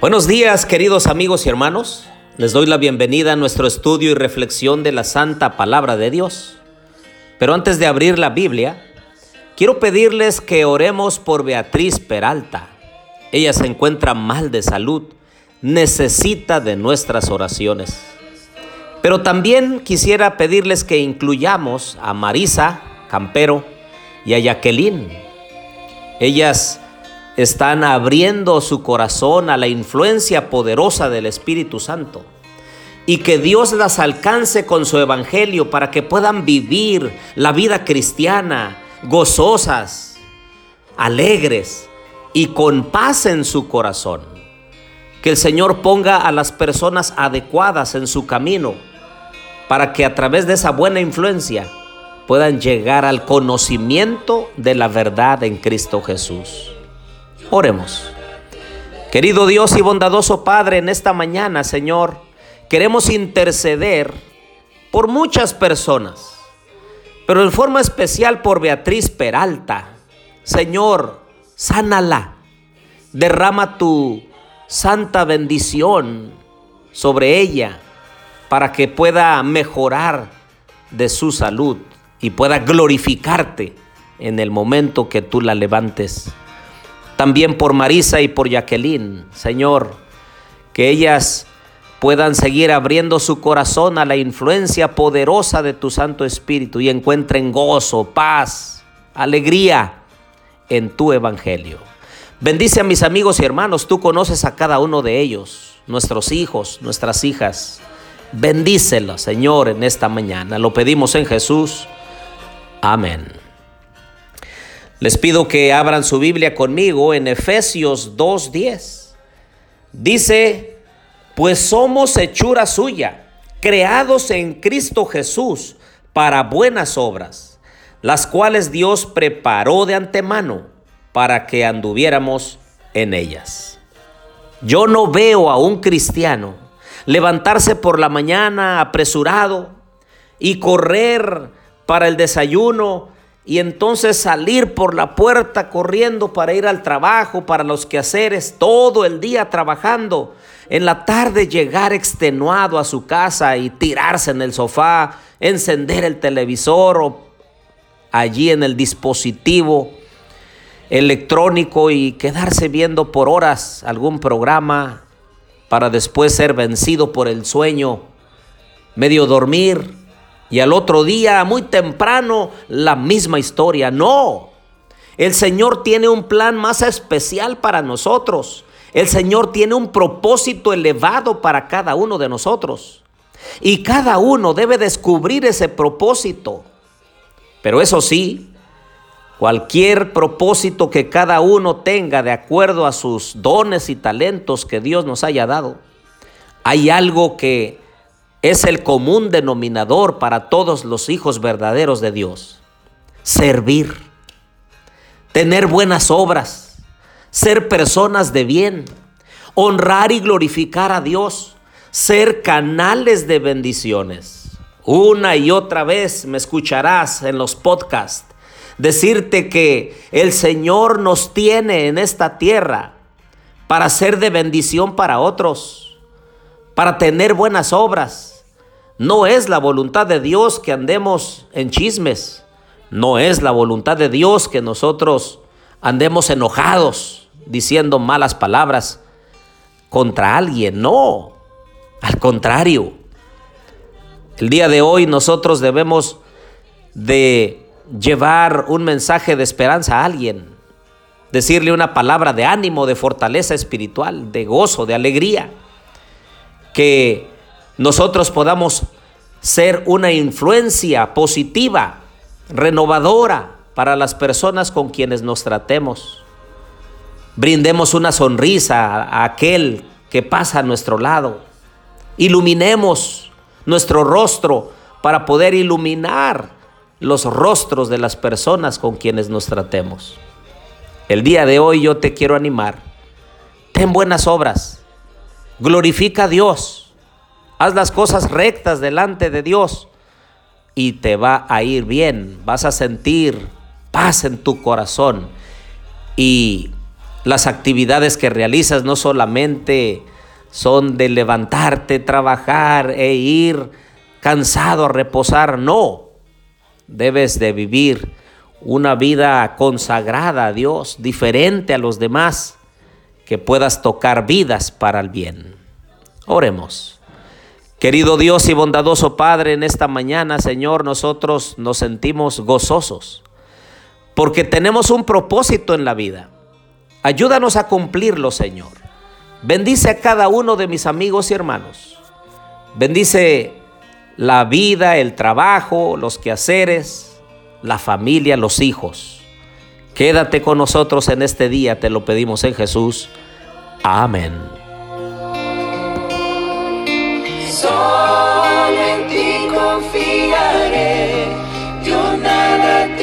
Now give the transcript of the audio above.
Buenos días queridos amigos y hermanos. Les doy la bienvenida a nuestro estudio y reflexión de la Santa Palabra de Dios. Pero antes de abrir la Biblia, quiero pedirles que oremos por Beatriz Peralta. Ella se encuentra mal de salud, necesita de nuestras oraciones. Pero también quisiera pedirles que incluyamos a Marisa Campero y a Jacqueline. Ellas están abriendo su corazón a la influencia poderosa del Espíritu Santo y que Dios las alcance con su evangelio para que puedan vivir la vida cristiana gozosas, alegres y con paz en su corazón. Que el Señor ponga a las personas adecuadas en su camino para que a través de esa buena influencia puedan llegar al conocimiento de la verdad en Cristo Jesús. Oremos. Querido Dios y bondadoso Padre, en esta mañana, Señor, queremos interceder por muchas personas, pero en forma especial por Beatriz Peralta. Señor, sánala, derrama tu santa bendición sobre ella para que pueda mejorar de su salud y pueda glorificarte en el momento que tú la levantes también por Marisa y por Jacqueline, Señor, que ellas puedan seguir abriendo su corazón a la influencia poderosa de tu Santo Espíritu y encuentren gozo, paz, alegría en tu Evangelio. Bendice a mis amigos y hermanos, tú conoces a cada uno de ellos, nuestros hijos, nuestras hijas. Bendícelos, Señor, en esta mañana. Lo pedimos en Jesús. Amén. Les pido que abran su Biblia conmigo en Efesios 2.10. Dice, pues somos hechura suya, creados en Cristo Jesús para buenas obras, las cuales Dios preparó de antemano para que anduviéramos en ellas. Yo no veo a un cristiano levantarse por la mañana apresurado y correr para el desayuno y entonces salir por la puerta corriendo para ir al trabajo, para los quehaceres, todo el día trabajando. En la tarde llegar extenuado a su casa y tirarse en el sofá, encender el televisor o allí en el dispositivo electrónico y quedarse viendo por horas algún programa para después ser vencido por el sueño, medio dormir y al otro día, muy temprano, la misma historia. No, el Señor tiene un plan más especial para nosotros. El Señor tiene un propósito elevado para cada uno de nosotros. Y cada uno debe descubrir ese propósito. Pero eso sí, cualquier propósito que cada uno tenga de acuerdo a sus dones y talentos que Dios nos haya dado, hay algo que es el común denominador para todos los hijos verdaderos de Dios. Servir, tener buenas obras, ser personas de bien, honrar y glorificar a Dios, ser canales de bendiciones. Una y otra vez me escucharás en los podcasts decirte que el Señor nos tiene en esta tierra para ser de bendición para otros, para tener buenas obras no es la voluntad de Dios que andemos en chismes. No es la voluntad de Dios que nosotros andemos enojados diciendo malas palabras contra alguien. No, al contrario. El día de hoy nosotros debemos de llevar un mensaje de esperanza a alguien. Decirle una palabra de ánimo, de fortaleza espiritual, de gozo, de alegría. Que nosotros podamos ser una influencia positiva, renovadora para las personas con quienes nos tratemos. Brindemos una sonrisa a aquel que pasa a nuestro lado. Iluminemos nuestro rostro para poder iluminar los rostros de las personas con quienes nos tratemos. El día de hoy yo te quiero animar. Ten buenas obras. Glorifica a Dios Haz las cosas rectas delante de Dios y te va a ir bien. Vas a sentir paz en tu corazón y las actividades que realizas no solamente son de levantarte, trabajar e ir cansado a reposar, no. Debes de vivir una vida consagrada a Dios, diferente a los demás, que puedas tocar vidas para el bien. Oremos. Querido Dios y bondadoso Padre, en esta mañana, Señor, nosotros nos sentimos gozosos porque tenemos un propósito en la vida. Ayúdanos a cumplirlo, Señor. Bendice a cada uno de mis amigos y hermanos. Bendice la vida, el trabajo, los quehaceres, la familia, los hijos. Quédate con nosotros en este día, te lo pedimos en Jesús. Amén. solo in ti confiaré, yo nada te